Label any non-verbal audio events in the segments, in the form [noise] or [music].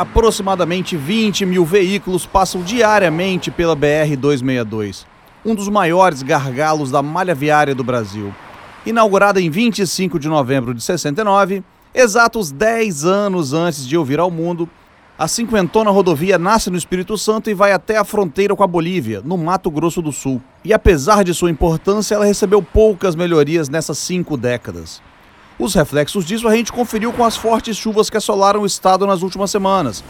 Aproximadamente 20 mil veículos passam diariamente pela BR-262, um dos maiores gargalos da malha viária do Brasil. Inaugurada em 25 de novembro de 69, exatos 10 anos antes de eu vir ao mundo, a cinquentona rodovia nasce no Espírito Santo e vai até a fronteira com a Bolívia, no Mato Grosso do Sul. E apesar de sua importância, ela recebeu poucas melhorias nessas cinco décadas. Os reflexos disso a gente conferiu com as fortes chuvas que assolaram o estado nas últimas semanas.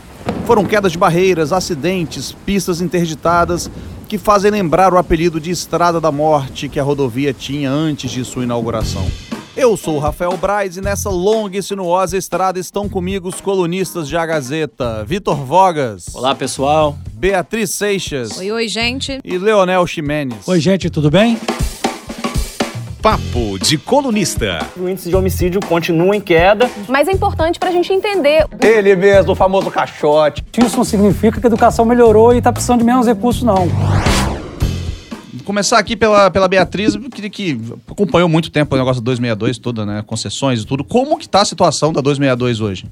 Foram quedas de barreiras, acidentes, pistas interditadas que fazem lembrar o apelido de Estrada da Morte que a rodovia tinha antes de sua inauguração. Eu sou o Rafael Braz e nessa longa e sinuosa estrada estão comigo os colunistas de A Gazeta, Vitor Vogas. Olá, pessoal. Beatriz Seixas. Oi, oi, gente. E Leonel Ximenes. Oi, gente, tudo bem? Papo de colunista. O índice de homicídio continua em queda. Mas é importante pra gente entender. Ele mesmo, o famoso caixote. Isso não significa que a educação melhorou e tá precisando de menos recursos, não. Vou começar aqui pela, pela Beatriz, que, que acompanhou muito tempo o negócio da 262 toda, né? Concessões e tudo. Como que tá a situação da 262 hoje?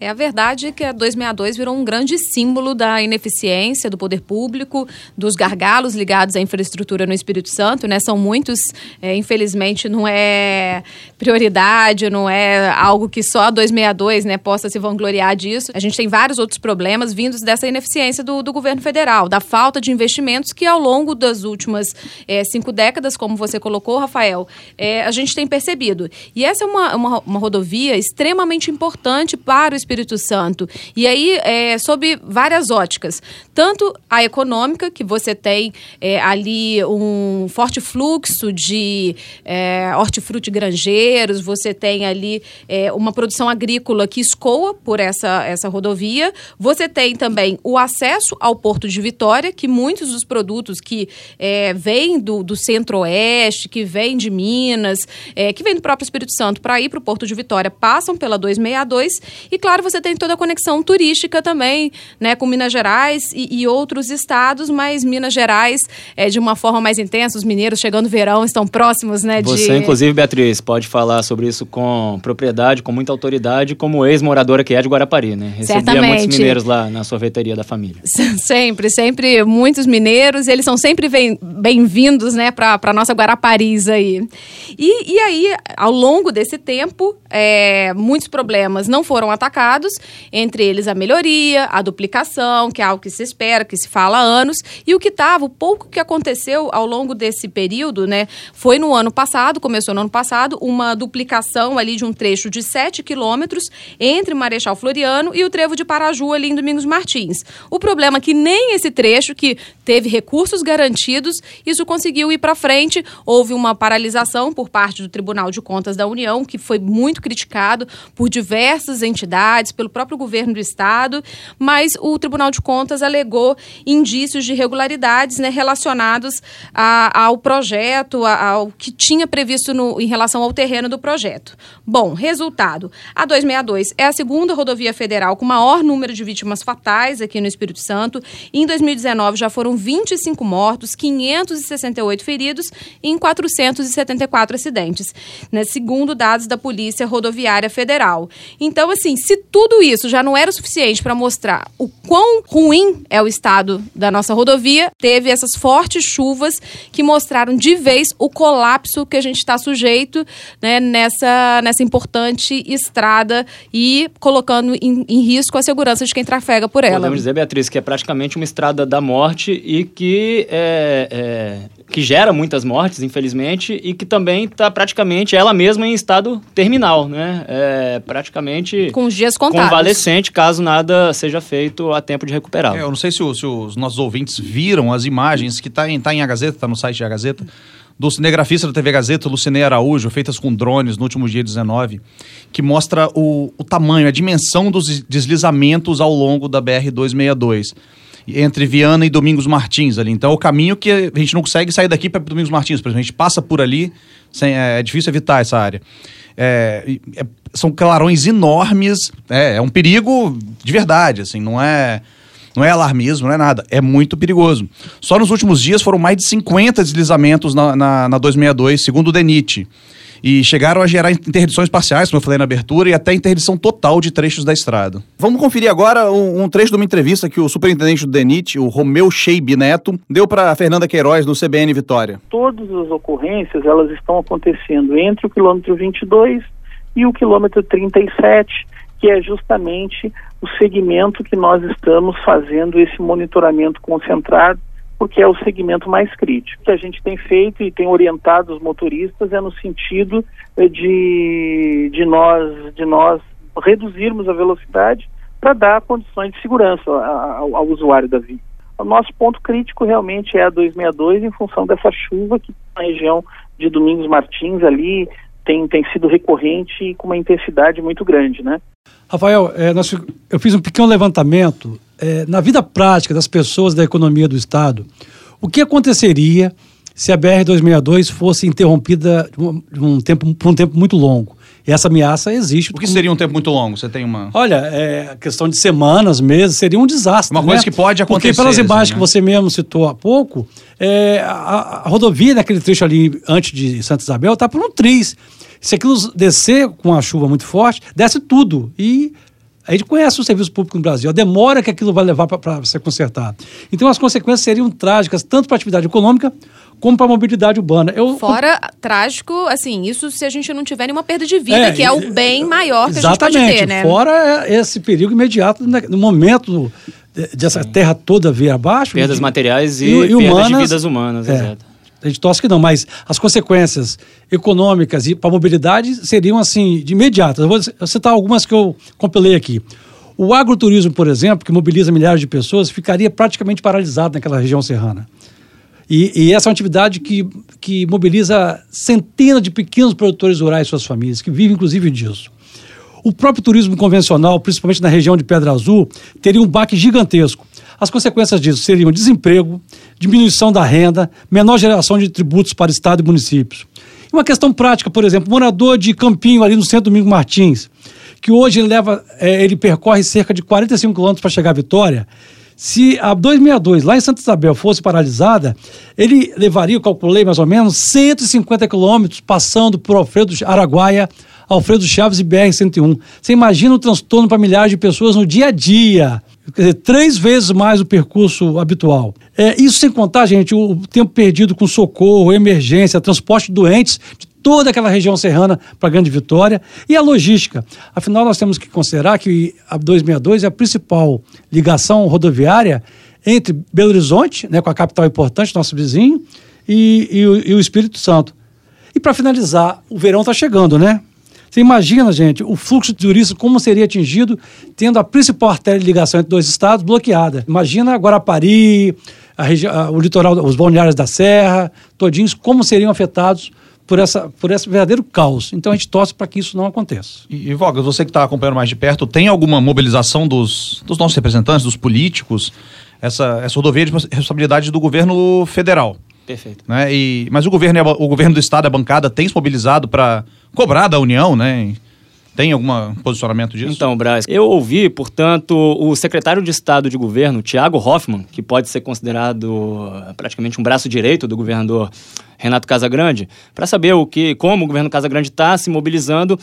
É a verdade que a 262 virou um grande símbolo da ineficiência do poder público, dos gargalos ligados à infraestrutura no Espírito Santo, né? São muitos, é, infelizmente, não é prioridade, não é algo que só a 262 né, possa se vangloriar disso. A gente tem vários outros problemas vindos dessa ineficiência do, do governo federal, da falta de investimentos que ao longo das últimas é, cinco décadas, como você colocou, Rafael, é, a gente tem percebido. E essa é uma, uma, uma rodovia extremamente importante para o Espírito Santo. E aí, é, sob várias óticas. Tanto a econômica, que você tem é, ali um forte fluxo de é, hortifruti granjeiros, você tem ali é, uma produção agrícola que escoa por essa, essa rodovia. Você tem também o acesso ao Porto de Vitória, que muitos dos produtos que é, vêm do, do centro-oeste, que vêm de Minas, é, que vêm do próprio Espírito Santo para ir para o Porto de Vitória, passam pela 262. E, claro, você tem toda a conexão turística também, né, com Minas Gerais e, e outros estados, mas Minas Gerais é de uma forma mais intensa, os mineiros chegando verão estão próximos, né, de... Você, inclusive, Beatriz, pode falar sobre isso com propriedade, com muita autoridade, como ex-moradora que é de Guarapari, né? Recebia Certamente. muitos mineiros lá na sorveteria da família. [laughs] Sempre, sempre muitos mineiros, eles são sempre bem-vindos, né, para a nossa Guaraparis aí. E, e aí, ao longo desse tempo, é, muitos problemas não foram atacados, entre eles a melhoria, a duplicação, que é algo que se espera, que se fala há anos, e o que estava, o pouco que aconteceu ao longo desse período, né, foi no ano passado, começou no ano passado, uma duplicação ali de um trecho de 7 quilômetros entre Marechal Floriano e o trevo de Paraju ali em Domingos Martins. O problema é que nem esse trecho, que teve recursos garantidos, isso conseguiu ir para frente, houve uma paralisação por parte do Tribunal de Contas da União, que foi muito criticado por diversas entidades, pelo próprio governo do estado, mas o Tribunal de Contas alegou indícios de irregularidades né, relacionados a, ao projeto, a, ao que tinha previsto no, em relação ao terreno do projeto. Bom, resultado: a 262 é a segunda rodovia federal com maior número de vítimas fatais aqui no Espírito Santo. Em 2019 já foram 25 mortos, 568 feridos e em 474 acidentes, né, segundo dados da Polícia Rodoviária Federal. Então, assim, se tudo isso já não era o suficiente para mostrar o quão ruim é o estado da nossa rodovia, teve essas fortes chuvas que mostraram de vez o colapso que a gente está sujeito né, nessa, nessa importante estrada e colocando em, em risco a segurança de quem trafega por ela. Podemos dizer, Beatriz, que é praticamente uma estrada da morte e que é, é que gera muitas mortes, infelizmente, e que também está praticamente ela mesma em estado terminal, né? É, praticamente com os dias contados. convalescente, caso nada seja feito a tempo de recuperá-la. É, eu não sei se, o, se, os nossos ouvintes viram as imagens que está em, tá em A Gazeta, está no site da Gazeta, do cinegrafista da TV Gazeta, Lucinei Araújo, feitas com drones no último dia 19, que mostra o, o tamanho, a dimensão dos deslizamentos ao longo da BR-262 entre Viana e Domingos Martins ali. Então é o caminho que a gente não consegue sair daqui para Domingos Martins, por exemplo. A gente passa por ali, sem, é, é difícil evitar essa área. É, é, são clarões enormes, é, é um perigo de verdade, assim, não é não é alarmismo, não é nada. É muito perigoso. Só nos últimos dias foram mais de 50 deslizamentos na, na, na 262, segundo o DENIT. E chegaram a gerar interdições parciais, como eu falei na abertura, e até interdição total de trechos da estrada. Vamos conferir agora um, um trecho de uma entrevista que o superintendente do DENIT, o Romeu Sheib Neto, deu para Fernanda Queiroz no CBN Vitória. Todas as ocorrências, elas estão acontecendo entre o quilômetro 22 e o quilômetro 37, que é justamente o segmento que nós estamos fazendo esse monitoramento concentrado porque é o segmento mais crítico. O que a gente tem feito e tem orientado os motoristas é no sentido eh, de, de, nós, de nós reduzirmos a velocidade para dar condições de segurança ao, ao usuário da via. O nosso ponto crítico realmente é a 262 em função dessa chuva que na região de Domingos Martins ali tem, tem sido recorrente e com uma intensidade muito grande, né? Rafael, é, nós, eu fiz um pequeno levantamento é, na vida prática das pessoas da economia do Estado. O que aconteceria se a BR-262 fosse interrompida de um, tempo, por um tempo muito longo? Essa ameaça existe. O que seria um tempo muito longo? Você tem uma. Olha, é, questão de semanas, meses, seria um desastre. Uma coisa né? que pode acontecer. Porque pelas imagens né? que você mesmo citou há pouco, é, a, a, rodovia naquele trecho ali antes de Santa Isabel está por um triz. Se aquilo descer com a chuva muito forte, desce tudo. E a gente conhece o serviço público no Brasil, a demora que aquilo vai levar para ser consertado. Então, as consequências seriam trágicas, tanto para a atividade econômica como para a mobilidade urbana. Eu, Fora eu... trágico, assim, isso se a gente não tiver nenhuma perda de vida, é, que é o bem maior que a gente pode ter, né? Fora esse perigo imediato no momento dessa terra toda vir abaixo. Perdas de, materiais e, e, e perdas humanas, de vidas humanas, é. exato. A gente torce que não, mas as consequências econômicas e para a mobilidade seriam assim, de imediatas. Eu vou citar algumas que eu compilei aqui. O agroturismo, por exemplo, que mobiliza milhares de pessoas, ficaria praticamente paralisado naquela região serrana. E, e, essa é uma atividade que, que mobiliza centenas de pequenos produtores rurais e suas famílias, que vivem inclusive disso. O próprio turismo convencional, principalmente na região de Pedra Azul, teria um baque gigantesco. As consequências disso seriam desemprego, diminuição da renda, menor geração de tributos para Estado e municípios. Uma questão prática, por exemplo, morador de Campinho, ali no centro Domingo Martins, que hoje ele, leva, é, ele percorre cerca de 45 quilômetros para chegar à Vitória. Se a 262 lá em Santa Isabel fosse paralisada, ele levaria, eu calculei mais ou menos, 150 quilômetros passando por Alfredo Araguaia, Alfredo Chaves e BR-101. Você imagina o transtorno para milhares de pessoas no dia a dia quer dizer, três vezes mais o percurso habitual. É, isso sem contar, gente, o tempo perdido com socorro, emergência, transporte de doentes de toda aquela região serrana para a Grande Vitória e a logística. Afinal, nós temos que considerar que a 262 é a principal ligação rodoviária entre Belo Horizonte, né, com a capital importante, nosso vizinho, e, e, e o Espírito Santo. E para finalizar, o verão está chegando, né? Você imagina, gente, o fluxo de turistas como seria atingido tendo a principal artéria de ligação entre dois estados bloqueada. Imagina Guarapari, a o litoral, os balneários da Serra, todinhos, como seriam afetados por, essa, por esse verdadeiro caos. Então a gente torce para que isso não aconteça. E, e Vogas, você que está acompanhando mais de perto, tem alguma mobilização dos, dos nossos representantes, dos políticos? Essa, essa rodovia de responsabilidade do governo federal. Perfeito. Né? E, mas o governo, o governo do estado, a bancada, tem se mobilizado para cobrar da União, né? Tem algum posicionamento disso? Então, Braz, eu ouvi, portanto, o secretário de Estado de Governo, Tiago Hoffmann, que pode ser considerado eh, praticamente um braço direito do governador Renato Casagrande, para saber o que, como o governo Casagrande está se mobilizando.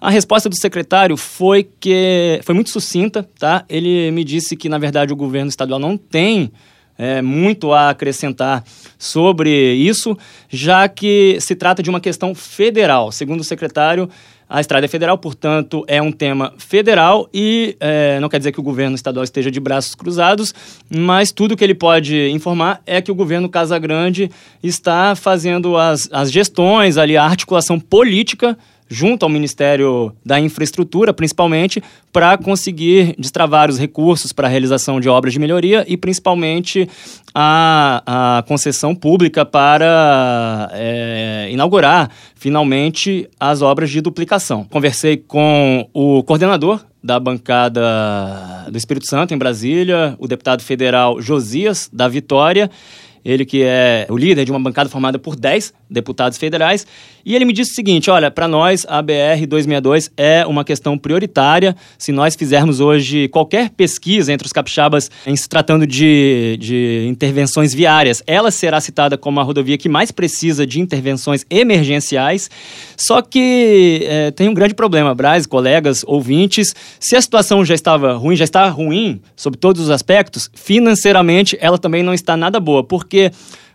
A resposta do secretário foi que foi muito sucinta, tá? Ele me disse que, na verdade, o governo estadual não tem é, muito a acrescentar sobre isso, já que se trata de uma questão federal. Segundo o secretário, a estrada é federal, portanto, é um tema federal e é, não quer dizer que o governo estadual esteja de braços cruzados, mas tudo que ele pode informar é que o governo Casagrande está fazendo as, as gestões ali, a articulação política junto ao Ministério da Infraestrutura, principalmente, para conseguir destravar os recursos para a realização de obras de melhoria e principalmente a, a concessão pública para é, inaugurar finalmente as obras de duplicação. Conversei com o coordenador da bancada do Espírito Santo em Brasília, o deputado federal Josias da Vitória ele que é o líder de uma bancada formada por 10 deputados federais, e ele me disse o seguinte: olha, para nós a BR 262 é uma questão prioritária. Se nós fizermos hoje qualquer pesquisa entre os capixabas em se tratando de, de intervenções viárias, ela será citada como a rodovia que mais precisa de intervenções emergenciais. Só que é, tem um grande problema, Braz, colegas, ouvintes. Se a situação já estava ruim, já está ruim sob todos os aspectos, financeiramente ela também não está nada boa, porque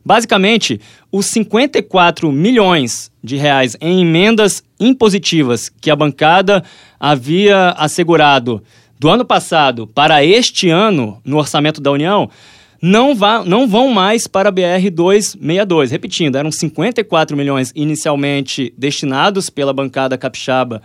basicamente os 54 milhões de reais em emendas impositivas que a bancada havia assegurado do ano passado para este ano no orçamento da União não, vá, não vão mais para a BR-262. Repetindo, eram 54 milhões inicialmente destinados pela bancada capixaba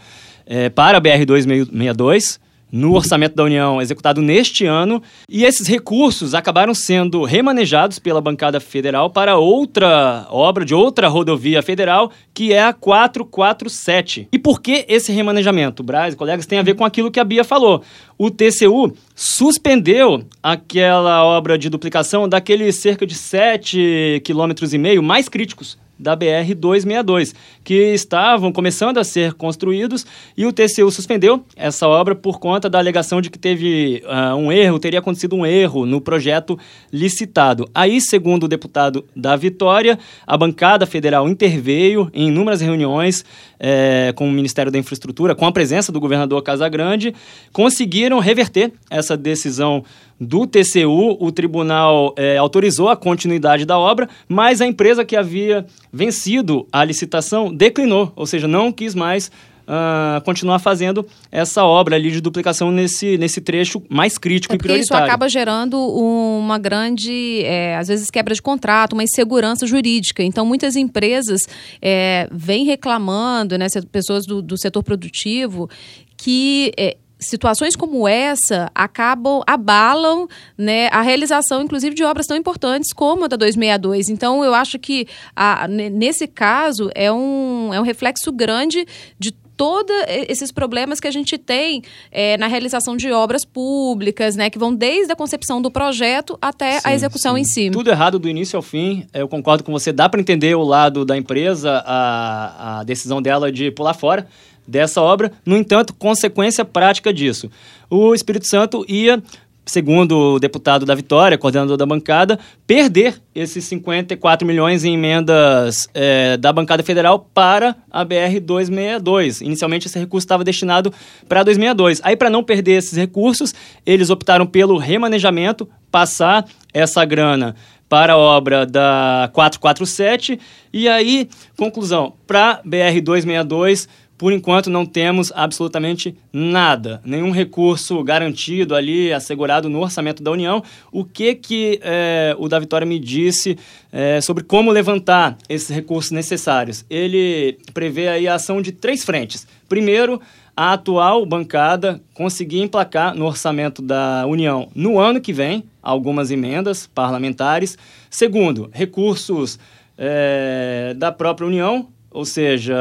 é, para a BR-262 no orçamento da União executado neste ano, e esses recursos acabaram sendo remanejados pela bancada federal para outra obra de outra rodovia federal, que é a 447. E por que esse remanejamento, Braz, colegas, tem a ver com aquilo que a Bia falou. O TCU suspendeu aquela obra de duplicação daqueles cerca de 7,5 km mais críticos da BR-262, que estavam começando a ser construídos e o TCU suspendeu essa obra por conta da alegação de que teve uh, um erro, teria acontecido um erro no projeto licitado. Aí, segundo o deputado da Vitória, a bancada federal interveio em inúmeras reuniões é, com o Ministério da Infraestrutura, com a presença do governador Casagrande, conseguiram reverter essa decisão do TCU. O tribunal é, autorizou a continuidade da obra, mas a empresa que havia vencido a licitação declinou, ou seja, não quis mais Uh, continuar fazendo essa obra ali de duplicação nesse, nesse trecho mais crítico é e prioritário. Isso acaba gerando uma grande, é, às vezes, quebra de contrato, uma insegurança jurídica. Então, muitas empresas é, vêm reclamando, né, pessoas do, do setor produtivo, que é, situações como essa acabam, abalam né, a realização, inclusive, de obras tão importantes como a da 262. Então, eu acho que, a, nesse caso, é um, é um reflexo grande de todos esses problemas que a gente tem é, na realização de obras públicas, né, que vão desde a concepção do projeto até sim, a execução sim. em si. Tudo errado do início ao fim. Eu concordo com você. Dá para entender o lado da empresa, a, a decisão dela de pular fora dessa obra. No entanto, consequência prática disso. O Espírito Santo ia segundo o deputado da Vitória, coordenador da bancada, perder esses 54 milhões em emendas é, da bancada federal para a BR-262. Inicialmente, esse recurso estava destinado para 262. Aí, para não perder esses recursos, eles optaram pelo remanejamento, passar essa grana para a obra da 447. E aí, conclusão, para BR-262 por enquanto não temos absolutamente nada, nenhum recurso garantido ali, assegurado no orçamento da União. O que que é, o da Vitória me disse é, sobre como levantar esses recursos necessários? Ele prevê aí a ação de três frentes. Primeiro, a atual bancada conseguir emplacar no orçamento da União no ano que vem algumas emendas parlamentares. Segundo, recursos é, da própria União ou seja,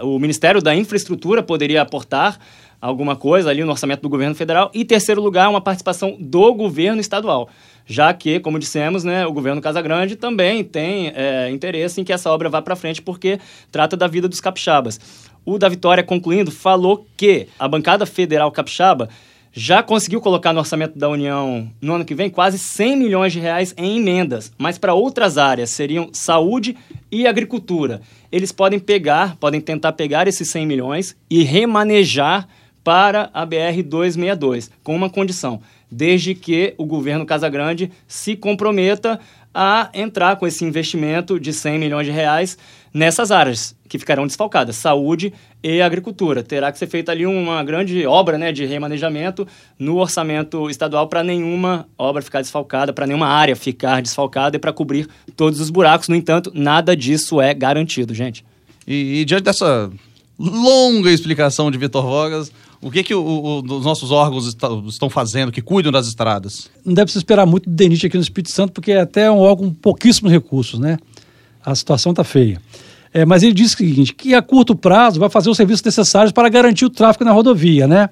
o Ministério da Infraestrutura poderia aportar alguma coisa ali no orçamento do governo federal. E terceiro lugar, uma participação do governo estadual, já que, como dissemos, né, o governo Casagrande também tem é, interesse em que essa obra vá para frente, porque trata da vida dos capixabas. O da Vitória, concluindo, falou que a bancada federal capixaba já conseguiu colocar no orçamento da União no ano que vem quase 100 milhões de reais em emendas, mas para outras áreas seriam saúde e agricultura. Eles podem pegar, podem tentar pegar esses 100 milhões e remanejar para a BR 262, com uma condição, desde que o governo Casagrande se comprometa a entrar com esse investimento de 100 milhões de reais nessas áreas que ficarão desfalcadas, saúde e agricultura. Terá que ser feita ali uma grande obra né, de remanejamento no orçamento estadual para nenhuma obra ficar desfalcada, para nenhuma área ficar desfalcada e para cobrir todos os buracos. No entanto, nada disso é garantido, gente. E, e diante dessa longa explicação de Vitor Vogas, o que, que o, o, os nossos órgãos está, estão fazendo, que cuidam das estradas? Não deve se esperar muito do DENIT aqui no Espírito Santo, porque é até um órgão com pouquíssimos recursos, né? A situação está feia. É, mas ele disse o seguinte, que a curto prazo vai fazer os serviços necessários para garantir o tráfego na rodovia, né?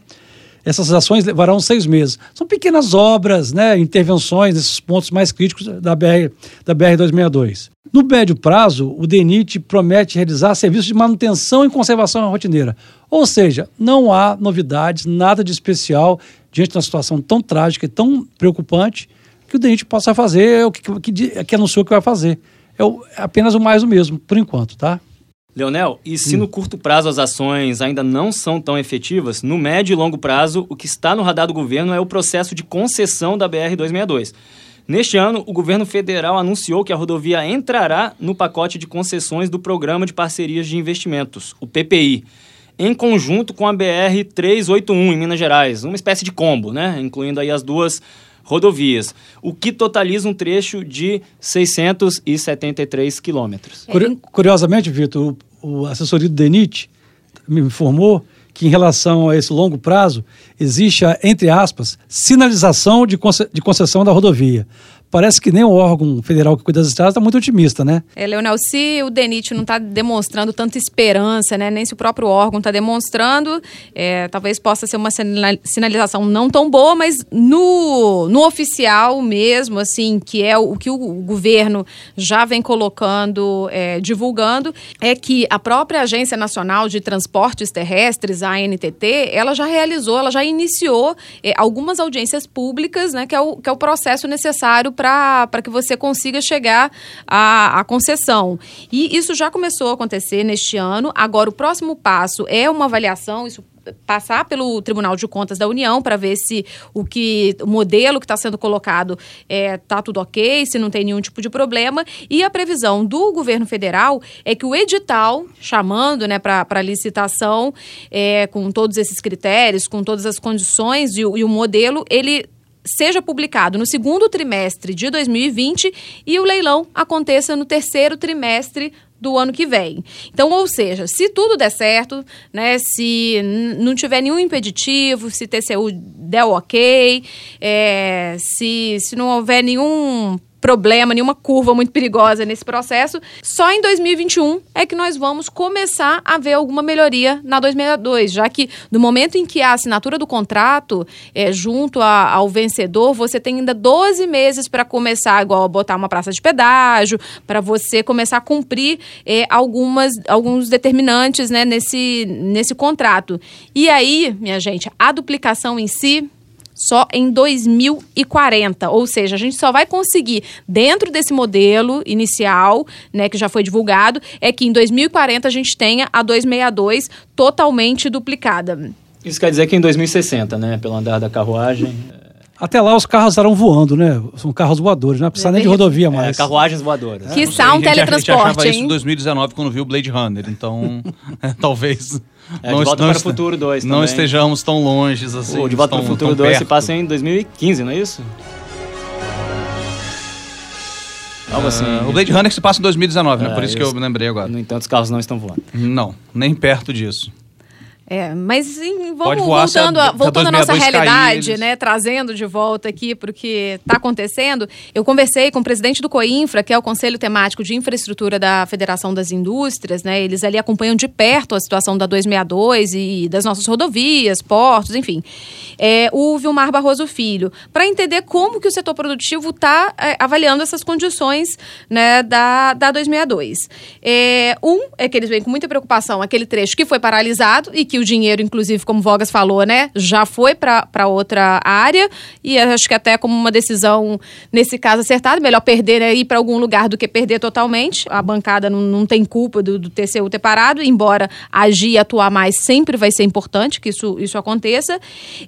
Essas ações levarão seis meses. São pequenas obras, né, intervenções nesses pontos mais críticos da BR, da BR 262. No médio prazo, o DENIT promete realizar serviços de manutenção e conservação rotineira. Ou seja, não há novidades, nada de especial diante de uma situação tão trágica e tão preocupante que o DENIT possa fazer o que, que, que anunciou que vai fazer. É, o, é apenas o mais o mesmo, por enquanto, tá? Leonel, e se hum. no curto prazo as ações ainda não são tão efetivas, no médio e longo prazo, o que está no radar do governo é o processo de concessão da BR-262. Neste ano, o governo federal anunciou que a rodovia entrará no pacote de concessões do Programa de Parcerias de Investimentos, o PPI, em conjunto com a BR-381 em Minas Gerais, uma espécie de combo, né? incluindo aí as duas rodovias, o que totaliza um trecho de 673 quilômetros. Curiosamente, Vitor, o, o assessoria do DENIT me informou que em relação a esse longo prazo, existe a, entre aspas, sinalização de, concessão da rodovia parece que nem o órgão federal que cuida das estradas está muito otimista, né? É, Leonel, se o DENIT não está demonstrando tanta esperança, né, nem se o próprio órgão está demonstrando, é, talvez possa ser uma sinalização não tão boa, mas no, no oficial mesmo, assim, que é o, que o governo já vem colocando, é, divulgando, é que a própria Agência Nacional de Transportes Terrestres, a ANTT, ela já realizou, ela já iniciou é, algumas audiências públicas, né, que é o, que é o processo necessário para para que você consiga chegar à, à concessão. E isso já começou a acontecer neste ano. Agora, o próximo passo é uma avaliação, isso passar pelo Tribunal de Contas da União para ver se o que o modelo que está sendo colocado é tá tudo ok, se não tem nenhum tipo de problema. E a previsão do governo federal é que o edital, chamando né, para licitação, é, com todos esses critérios, com todas as condições e, e o modelo, ele seja publicado no segundo trimestre de 2020 e o leilão aconteça no terceiro trimestre do ano que vem. Então, ou seja, se tudo der certo, né, se não tiver nenhum impeditivo, se TCU der ok, é, se, se não houver nenhum problema, nenhuma curva muito perigosa nesse processo. Só em 2021 é que nós vamos começar a ver alguma melhoria na 262, já que no momento em que a assinatura do contrato é junto a, ao vencedor, você tem ainda 12 meses para começar, igual botar uma praça de pedágio, para você começar a cumprir é, algumas, alguns determinantes né, nesse, nesse contrato. E aí, minha gente, a duplicação em si só em 2040. Ou seja, a gente só vai conseguir, dentro desse modelo inicial, né, que já foi divulgado, é que em 2040 a gente tenha a 262 totalmente duplicada. Isso quer dizer que em 2060, né, pelo andar da carruagem. Até lá os carros estarão voando, né? São carros voadores, não precisa é nem de rodovia é, mais. É, carruagens voadoras. Que são um teletransporte, a gente achava hein? isso em 2019 quando viu o Blade Runner, então [laughs] é, talvez é, não, de Volta para o Futuro 2 Não estejamos tão longe assim. O De Volta para o Futuro 2 se passa em 2015, não é isso? Algo assim. Uh, o Blade Runner se passa em 2019, né? Por isso, isso que eu me lembrei agora. No entanto, os carros não estão voando. Não, nem perto disso. É, mas sim, vamos voltando, a, voltando à nossa realidade, cair, né? Trazendo de volta aqui para o que está acontecendo. Eu conversei com o presidente do COINFRA, que é o Conselho Temático de Infraestrutura da Federação das Indústrias, né? Eles ali acompanham de perto a situação da 262 e das nossas rodovias, portos, enfim. É, o Vilmar Barroso Filho, para entender como que o setor produtivo está é, avaliando essas condições né, da, da 262. É, um é que eles vêm com muita preocupação aquele trecho que foi paralisado e que que o dinheiro, inclusive, como Vogas falou, né, já foi para outra área e acho que até como uma decisão, nesse caso, acertada, melhor perder né, ir para algum lugar do que perder totalmente. A bancada não, não tem culpa do, do TCU ter parado, embora agir e atuar mais sempre vai ser importante que isso, isso aconteça.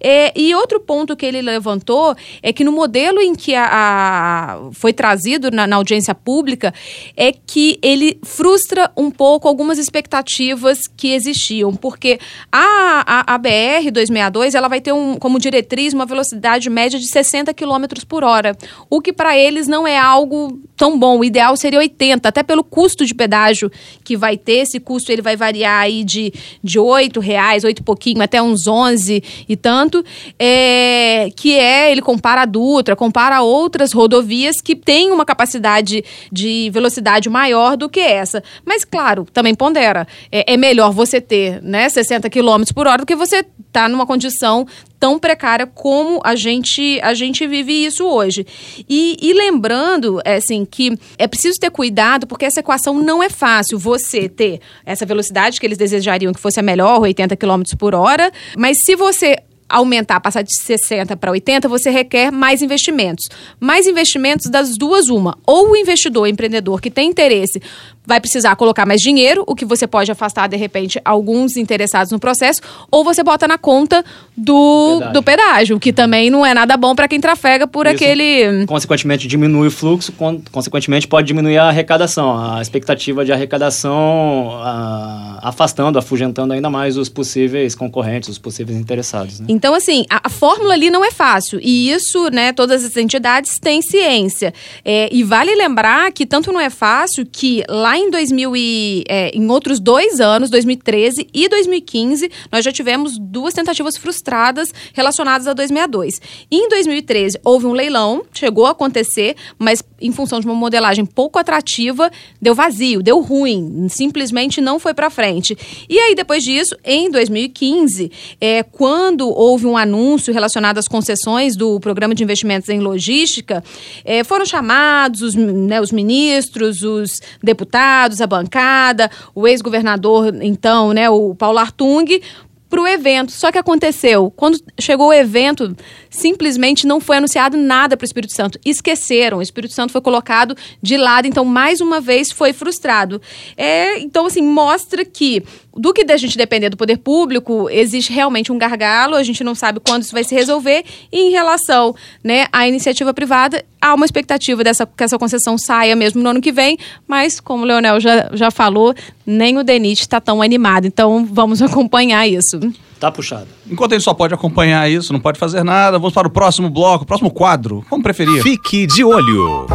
É, e outro ponto que ele levantou é que no modelo em que a, a foi trazido na, na audiência pública é que ele frustra um pouco algumas expectativas que existiam, porque a, a, a BR-262 ela vai ter um, como diretriz uma velocidade média de 60 km por hora, o que para eles não é algo tão bom. O ideal seria 80, até pelo custo de pedágio que vai ter. Esse custo ele vai variar aí de, de 8 reais, 8 e pouquinho, até uns 11 e tanto. É, que é, ele compara a Dutra, compara outras rodovias que têm uma capacidade de velocidade maior do que essa. Mas, claro, também pondera. É, é melhor você ter né, 60 80 km por hora do que você está numa condição tão precária como a gente a gente vive isso hoje. E, e lembrando, é, assim, que é preciso ter cuidado porque essa equação não é fácil. Você ter essa velocidade que eles desejariam que fosse a melhor, 80 km por hora, mas se você aumentar, passar de 60 para 80, você requer mais investimentos. Mais investimentos das duas uma. Ou o investidor, o empreendedor que tem interesse vai precisar colocar mais dinheiro, o que você pode afastar, de repente, alguns interessados no processo, ou você bota na conta do pedágio, do pedágio que também não é nada bom para quem trafega por Isso, aquele. Consequentemente, diminui o fluxo, consequentemente, pode diminuir a arrecadação, a expectativa de arrecadação, a, afastando, afugentando ainda mais os possíveis concorrentes, os possíveis interessados. Né? Então, assim, a, a, fórmula ali não é fácil, e isso, né, todas as entidades têm ciência. É, e vale lembrar que tanto não é fácil que lá em 2000 e, é, em outros dois anos, 2013 e 2015, nós já tivemos duas tentativas frustradas relacionadas a 262. Em 2013 houve um leilão, chegou a acontecer, mas em função de uma modelagem pouco atrativa, deu vazio, deu ruim, simplesmente não foi para frente. E aí depois disso, em 2015, é, quando houve um anúncio relacionado às concessões do programa de investimentos em logística, é, foram chamados os, né, os ministros, os deputados a bancada, o ex-governador, então, né, o Paulo Artung, para o evento. Só que aconteceu, quando chegou o evento, simplesmente não foi anunciado nada para o Espírito Santo. Esqueceram, o Espírito Santo foi colocado de lado, então mais uma vez foi frustrado. É, então, assim, mostra que do que da gente depender do poder público, existe realmente um gargalo, a gente não sabe quando isso vai se resolver. E em relação né, à iniciativa privada, há uma expectativa dessa, que essa concessão saia mesmo no ano que vem, mas como o Leonel já, já falou, nem o DENIT está tão animado. Então vamos [laughs] acompanhar isso. Tá puxado. Enquanto a gente só pode acompanhar isso, não pode fazer nada, vamos para o próximo bloco, próximo quadro, como preferir. Fique de olho.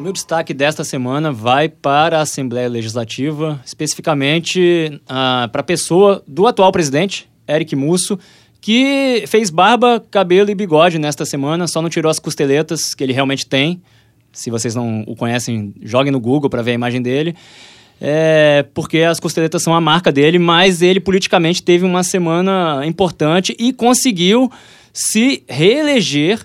O meu destaque desta semana vai para a Assembleia Legislativa, especificamente uh, para a pessoa do atual presidente, Eric Musso, que fez barba, cabelo e bigode nesta semana, só não tirou as costeletas que ele realmente tem. Se vocês não o conhecem, joguem no Google para ver a imagem dele é, porque as costeletas são a marca dele, mas ele politicamente teve uma semana importante e conseguiu se reeleger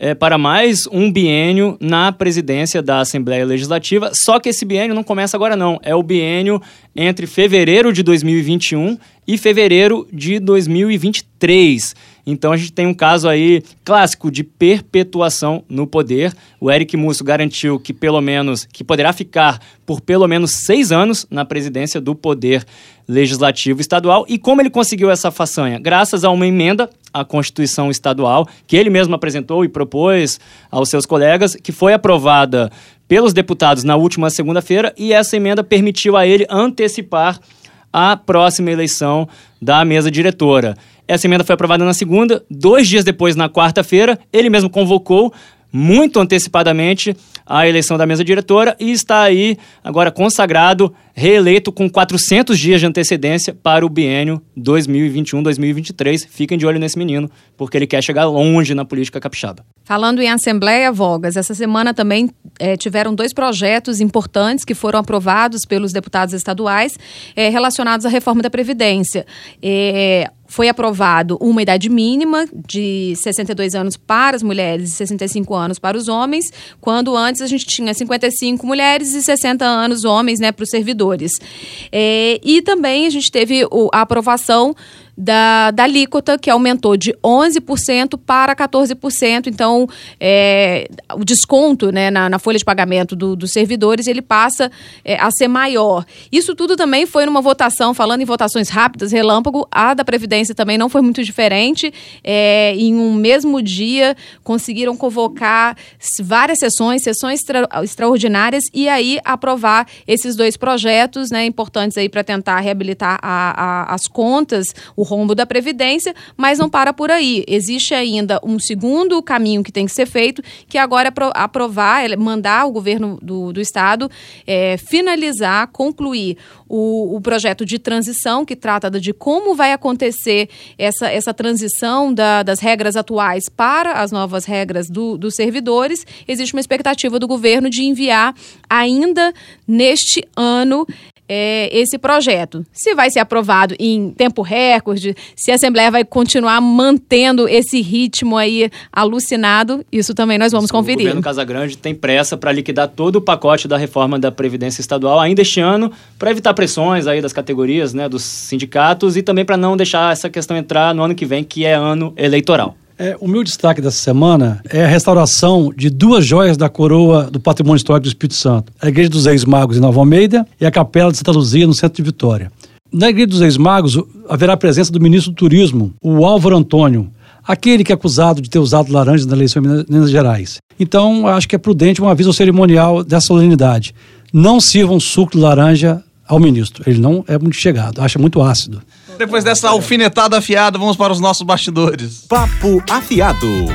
é, para mais um biênio na presidência da Assembleia Legislativa. Só que esse biênio não começa agora, não. É o biênio entre fevereiro de 2021 e fevereiro de 2023. Então a gente tem um caso aí clássico de perpetuação no poder. O Eric Musso garantiu que pelo menos que poderá ficar por pelo menos seis anos na presidência do poder legislativo estadual. E como ele conseguiu essa façanha? Graças a uma emenda à Constituição Estadual, que ele mesmo apresentou e propôs aos seus colegas, que foi aprovada pelos deputados na última segunda-feira, e essa emenda permitiu a ele antecipar a próxima eleição da mesa diretora. Essa emenda foi aprovada na segunda, dois dias depois, na quarta-feira, ele mesmo convocou muito antecipadamente a eleição da mesa diretora e está aí agora consagrado, reeleito com 400 dias de antecedência para o biênio 2021-2023. Fiquem de olho nesse menino, porque ele quer chegar longe na política capixaba. Falando em Assembleia, Vogas, essa semana também é, tiveram dois projetos importantes que foram aprovados pelos deputados estaduais é, relacionados à reforma da Previdência. É, foi aprovado uma idade mínima de 62 anos para as mulheres e 65 anos para os homens, quando antes a gente tinha 55 mulheres e 60 anos homens né, para os servidores. É, e também a gente teve a aprovação da, da alíquota, que aumentou de 11% para 14%. Então, é, o desconto né, na, na, folha de pagamento do, dos servidores ele passa é, a ser maior. Isso tudo também foi numa votação, falando em votações rápidas, relâmpago, a da Previdência também não foi muito diferente. É, em um mesmo dia, conseguiram convocar várias sessões, sessões extra, extraordinárias, e aí aprovar esses dois projetos né, importantes aí para tentar reabilitar a, a, as contas, o rombo da Previdência, mas não para por aí. Existe ainda um segundo caminho que tem que ser feito, que agora é aprovar, é mandar o governo do, do Estado é, finalizar, concluir o, o, projeto de transição, que trata de como vai acontecer essa, essa transição da, das regras atuais para as novas regras do, dos servidores. Existe uma expectativa do governo de enviar ainda neste ano é, esse projeto. Se vai ser aprovado em tempo recorde, se a Assembleia vai continuar mantendo esse ritmo aí alucinado, isso também nós vamos conferir. O governo Casagrande tem pressa para liquidar todo o pacote da reforma da Previdência Estadual ainda este ano, para evitar pressões aí das categorias, né, dos sindicatos e também para não deixar essa questão entrar no ano que vem, que é ano eleitoral. É, o meu destaque dessa semana é a restauração de duas joias da coroa do patrimônio histórico do Espírito Santo: a Igreja dos Ex-Magos em Nova Almeida e a Capela de Santa Luzia no centro de Vitória. Na Igreja dos Ex-Magos haverá a presença do ministro do Turismo, o Álvaro Antônio, aquele que é acusado de ter usado laranja na eleição em Minas Gerais. Então, acho que é prudente um aviso cerimonial dessa solenidade. Não sirvam suco de laranja ao ministro. Ele não é muito chegado, acha muito ácido. Depois dessa alfinetada afiada, vamos para os nossos bastidores. Papo afiado.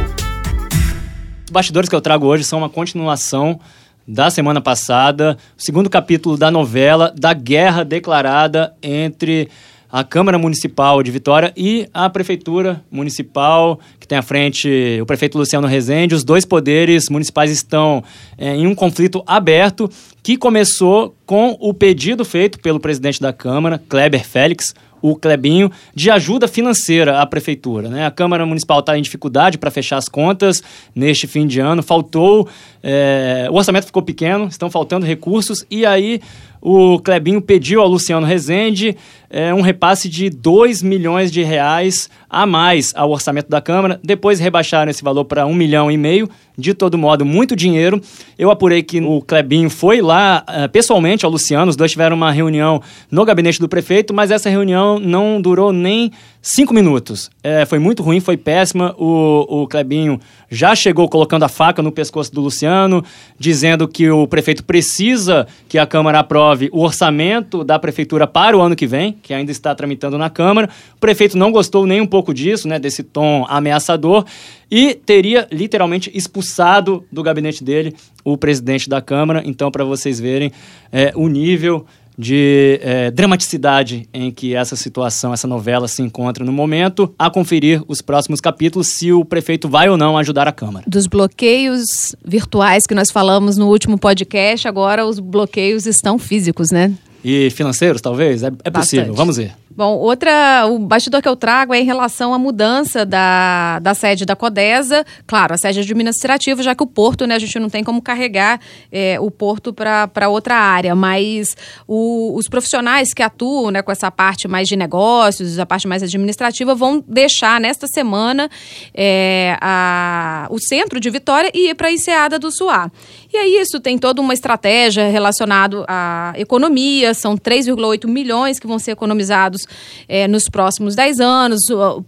Os bastidores que eu trago hoje são uma continuação da semana passada, o segundo capítulo da novela da guerra declarada entre a Câmara Municipal de Vitória e a Prefeitura Municipal, que tem à frente o prefeito Luciano Rezende. Os dois poderes municipais estão é, em um conflito aberto que começou com o pedido feito pelo presidente da Câmara, Kleber Félix, o Clebinho, de ajuda financeira à prefeitura. Né? A Câmara Municipal está em dificuldade para fechar as contas neste fim de ano, faltou, é, o orçamento ficou pequeno, estão faltando recursos, e aí o Clebinho pediu ao Luciano Rezende é, um repasse de 2 milhões de reais a mais ao orçamento da Câmara. Depois rebaixaram esse valor para um milhão e meio. De todo modo, muito dinheiro. Eu apurei que o Clebinho foi lá uh, pessoalmente ao Luciano. Os dois tiveram uma reunião no gabinete do prefeito, mas essa reunião não durou nem cinco minutos. É, foi muito ruim, foi péssima. O, o Clebinho já chegou colocando a faca no pescoço do Luciano, dizendo que o prefeito precisa que a Câmara aprove o orçamento da prefeitura para o ano que vem, que ainda está tramitando na Câmara. O prefeito não gostou nem um pouco disso, né, desse tom ameaçador, e teria literalmente expulsado do gabinete dele o presidente da Câmara. Então, para vocês verem é, o nível de é, dramaticidade em que essa situação, essa novela se encontra no momento, a conferir os próximos capítulos se o prefeito vai ou não ajudar a Câmara. Dos bloqueios virtuais que nós falamos no último podcast, agora os bloqueios estão físicos, né? E financeiros, talvez? É, é possível, vamos ver. Bom, outra, o bastidor que eu trago é em relação à mudança da, da sede da Codesa. Claro, a sede administrativa, já que o porto, né, a gente não tem como carregar é, o porto para outra área, mas o, os profissionais que atuam né, com essa parte mais de negócios, a parte mais administrativa, vão deixar nesta semana é, a, o centro de Vitória e ir para a Enseada do Suá. E aí isso tem toda uma estratégia relacionada à economia, são 3,8 milhões que vão ser economizados é, nos próximos 10 anos,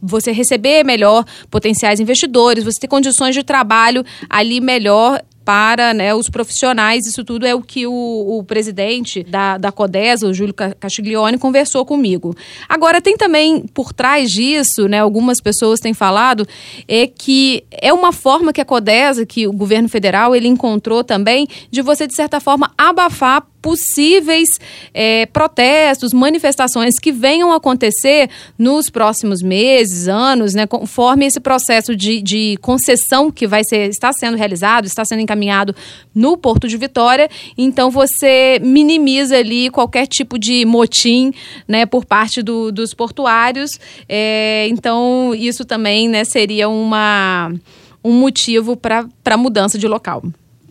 você receber melhor potenciais investidores, você ter condições de trabalho ali melhor para né, os profissionais. Isso tudo é o que o, o presidente da, da CODESA, o Júlio Castiglione, conversou comigo. Agora, tem também por trás disso, né, algumas pessoas têm falado, é que é uma forma que a CODESA, que o governo federal, ele encontrou também, de você, de certa forma, abafar possíveis é, protestos, manifestações que venham acontecer nos próximos meses, anos, né, conforme esse processo de, de concessão que vai ser, está sendo realizado, está sendo encaminhado no Porto de Vitória. Então você minimiza ali qualquer tipo de motim né, por parte do, dos portuários. É, então, isso também né, seria uma, um motivo para mudança de local.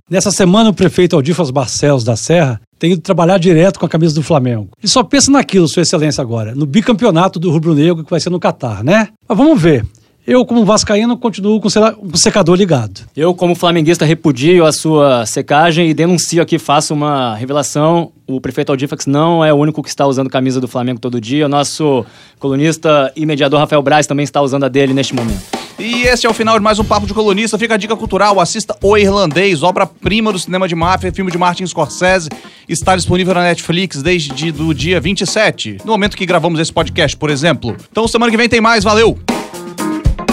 Nessa semana, o prefeito Aldifas Barcelos da Serra tem ido trabalhar direto com a camisa do Flamengo. E só pensa naquilo, Sua Excelência, agora, no bicampeonato do Rubro Negro que vai ser no Catar, né? Mas vamos ver. Eu, como vascaíno, continuo com o secador ligado. Eu, como flamenguista, repudio a sua secagem e denuncio aqui, faço uma revelação. O prefeito Aldifax não é o único que está usando camisa do Flamengo todo dia. O nosso colunista e mediador Rafael Braz também está usando a dele neste momento. E este é o final de mais um Papo de Colunista. Fica a dica cultural, assista O Irlandês, obra-prima do cinema de máfia, filme de Martin Scorsese. Está disponível na Netflix desde o dia 27, no momento que gravamos esse podcast, por exemplo. Então semana que vem tem mais, valeu!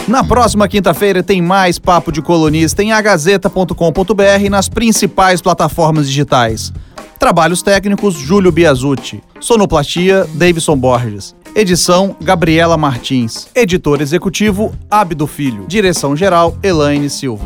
Na próxima quinta-feira tem mais Papo de Colunista em agazeta.com.br e nas principais plataformas digitais. Trabalhos técnicos Júlio Biasucci. Sonoplastia Davidson Borges. Edição Gabriela Martins. Editor executivo Abdo Filho. Direção geral Elaine Silva.